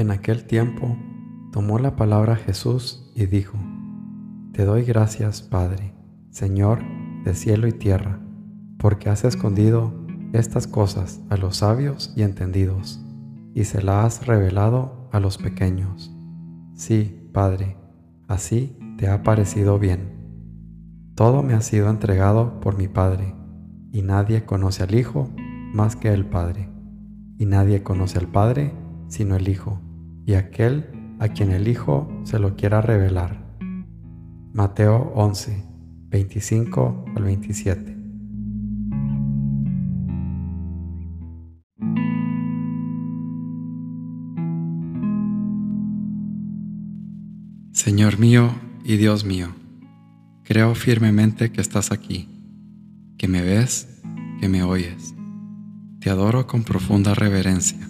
En aquel tiempo tomó la palabra Jesús y dijo, Te doy gracias, Padre, Señor de cielo y tierra, porque has escondido estas cosas a los sabios y entendidos, y se las has revelado a los pequeños. Sí, Padre, así te ha parecido bien. Todo me ha sido entregado por mi Padre, y nadie conoce al Hijo más que el Padre, y nadie conoce al Padre sino el Hijo, y aquel a quien el Hijo se lo quiera revelar. Mateo 11, 25 al 27. Señor mío y Dios mío, creo firmemente que estás aquí, que me ves, que me oyes. Te adoro con profunda reverencia.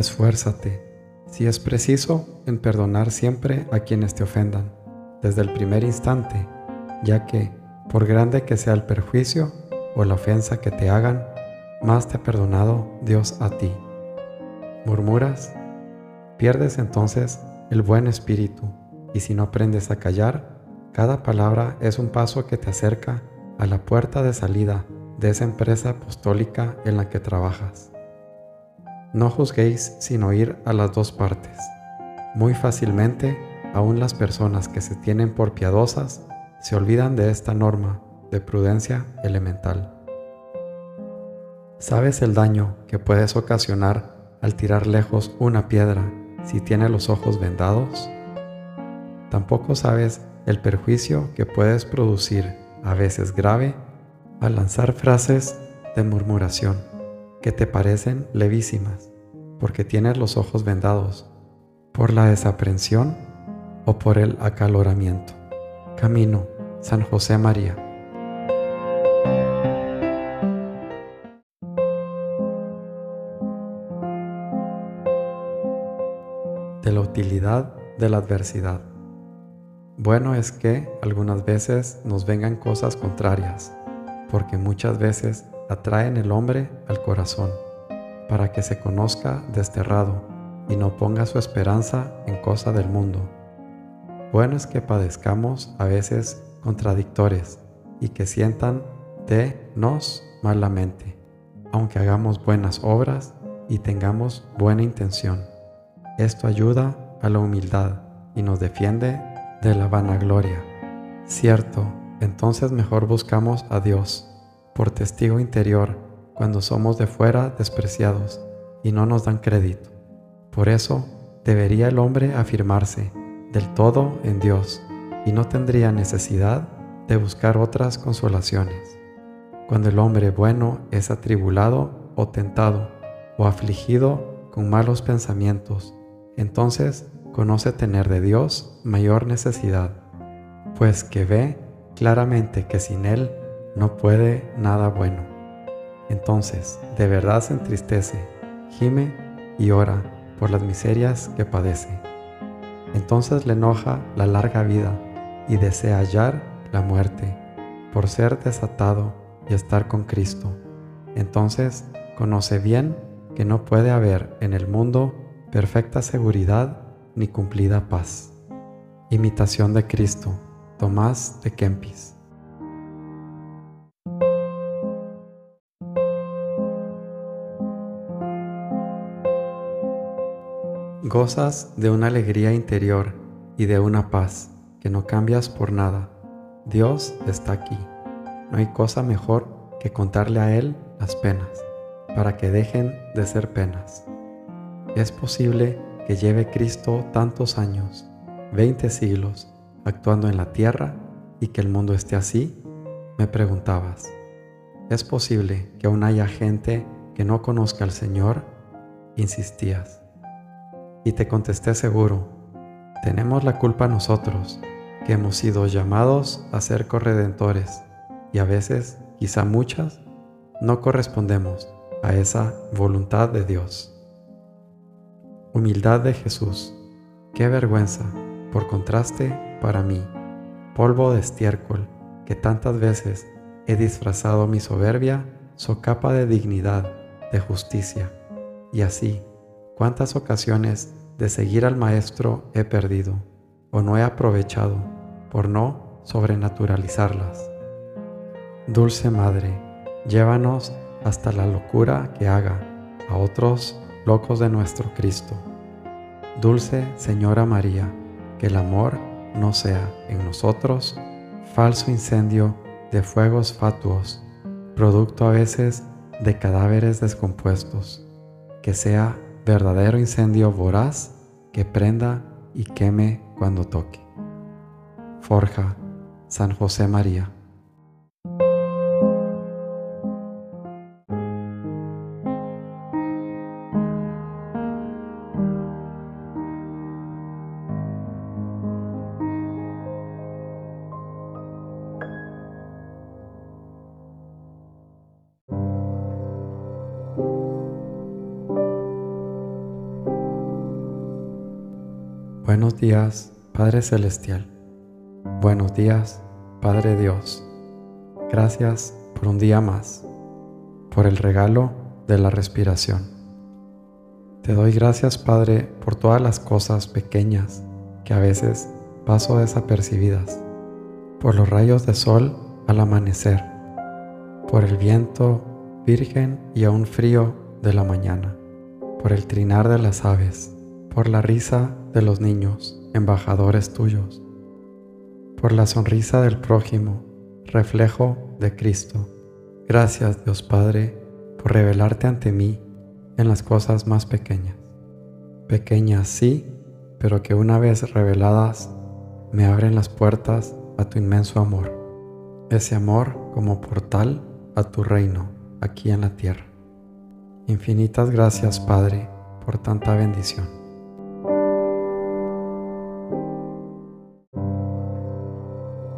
Esfuérzate, si es preciso, en perdonar siempre a quienes te ofendan, desde el primer instante, ya que, por grande que sea el perjuicio o la ofensa que te hagan, más te ha perdonado Dios a ti. ¿Murmuras? Pierdes entonces el buen espíritu, y si no aprendes a callar, cada palabra es un paso que te acerca a la puerta de salida de esa empresa apostólica en la que trabajas. No juzguéis sin oír a las dos partes. Muy fácilmente, aun las personas que se tienen por piadosas se olvidan de esta norma de prudencia elemental. ¿Sabes el daño que puedes ocasionar al tirar lejos una piedra si tiene los ojos vendados? Tampoco sabes el perjuicio que puedes producir, a veces grave, al lanzar frases de murmuración que te parecen levísimas, porque tienes los ojos vendados, por la desaprensión o por el acaloramiento. Camino, San José María. De la utilidad de la adversidad. Bueno es que algunas veces nos vengan cosas contrarias, porque muchas veces atraen el hombre al corazón, para que se conozca desterrado y no ponga su esperanza en cosa del mundo. Bueno es que padezcamos a veces contradictores y que sientan de nos malamente, aunque hagamos buenas obras y tengamos buena intención. Esto ayuda a la humildad y nos defiende de la vanagloria. Cierto, entonces mejor buscamos a Dios por testigo interior cuando somos de fuera despreciados y no nos dan crédito. Por eso debería el hombre afirmarse del todo en Dios y no tendría necesidad de buscar otras consolaciones. Cuando el hombre bueno es atribulado o tentado o afligido con malos pensamientos, entonces conoce tener de Dios mayor necesidad, pues que ve claramente que sin Él no puede nada bueno. Entonces, de verdad se entristece, gime y ora por las miserias que padece. Entonces le enoja la larga vida y desea hallar la muerte por ser desatado y estar con Cristo. Entonces conoce bien que no puede haber en el mundo perfecta seguridad ni cumplida paz. Imitación de Cristo, Tomás de Kempis. Gozas de una alegría interior y de una paz que no cambias por nada. Dios está aquí. No hay cosa mejor que contarle a Él las penas, para que dejen de ser penas. Es posible que lleve Cristo tantos años, veinte siglos, actuando en la tierra y que el mundo esté así, me preguntabas, ¿es posible que aún haya gente que no conozca al Señor? Insistías. Y te contesté seguro, tenemos la culpa nosotros, que hemos sido llamados a ser corredentores y a veces, quizá muchas, no correspondemos a esa voluntad de Dios. Humildad de Jesús. Qué vergüenza, por contraste, para mí, polvo de estiércol, que tantas veces he disfrazado mi soberbia, capa de dignidad, de justicia. Y así, cuántas ocasiones de seguir al Maestro he perdido o no he aprovechado por no sobrenaturalizarlas. Dulce Madre, llévanos hasta la locura que haga a otros locos de nuestro Cristo. Dulce Señora María, que el amor no sea en nosotros falso incendio de fuegos fatuos, producto a veces de cadáveres descompuestos, que sea verdadero incendio voraz que prenda y queme cuando toque. Forja San José María. Buenos días, Padre Celestial. Buenos días, Padre Dios. Gracias por un día más, por el regalo de la respiración. Te doy gracias, Padre, por todas las cosas pequeñas que a veces paso desapercibidas, por los rayos de sol al amanecer, por el viento virgen y aún frío de la mañana, por el trinar de las aves, por la risa de los niños, embajadores tuyos, por la sonrisa del prójimo, reflejo de Cristo. Gracias Dios Padre por revelarte ante mí en las cosas más pequeñas. Pequeñas sí, pero que una vez reveladas me abren las puertas a tu inmenso amor. Ese amor como portal a tu reino aquí en la tierra. Infinitas gracias Padre por tanta bendición.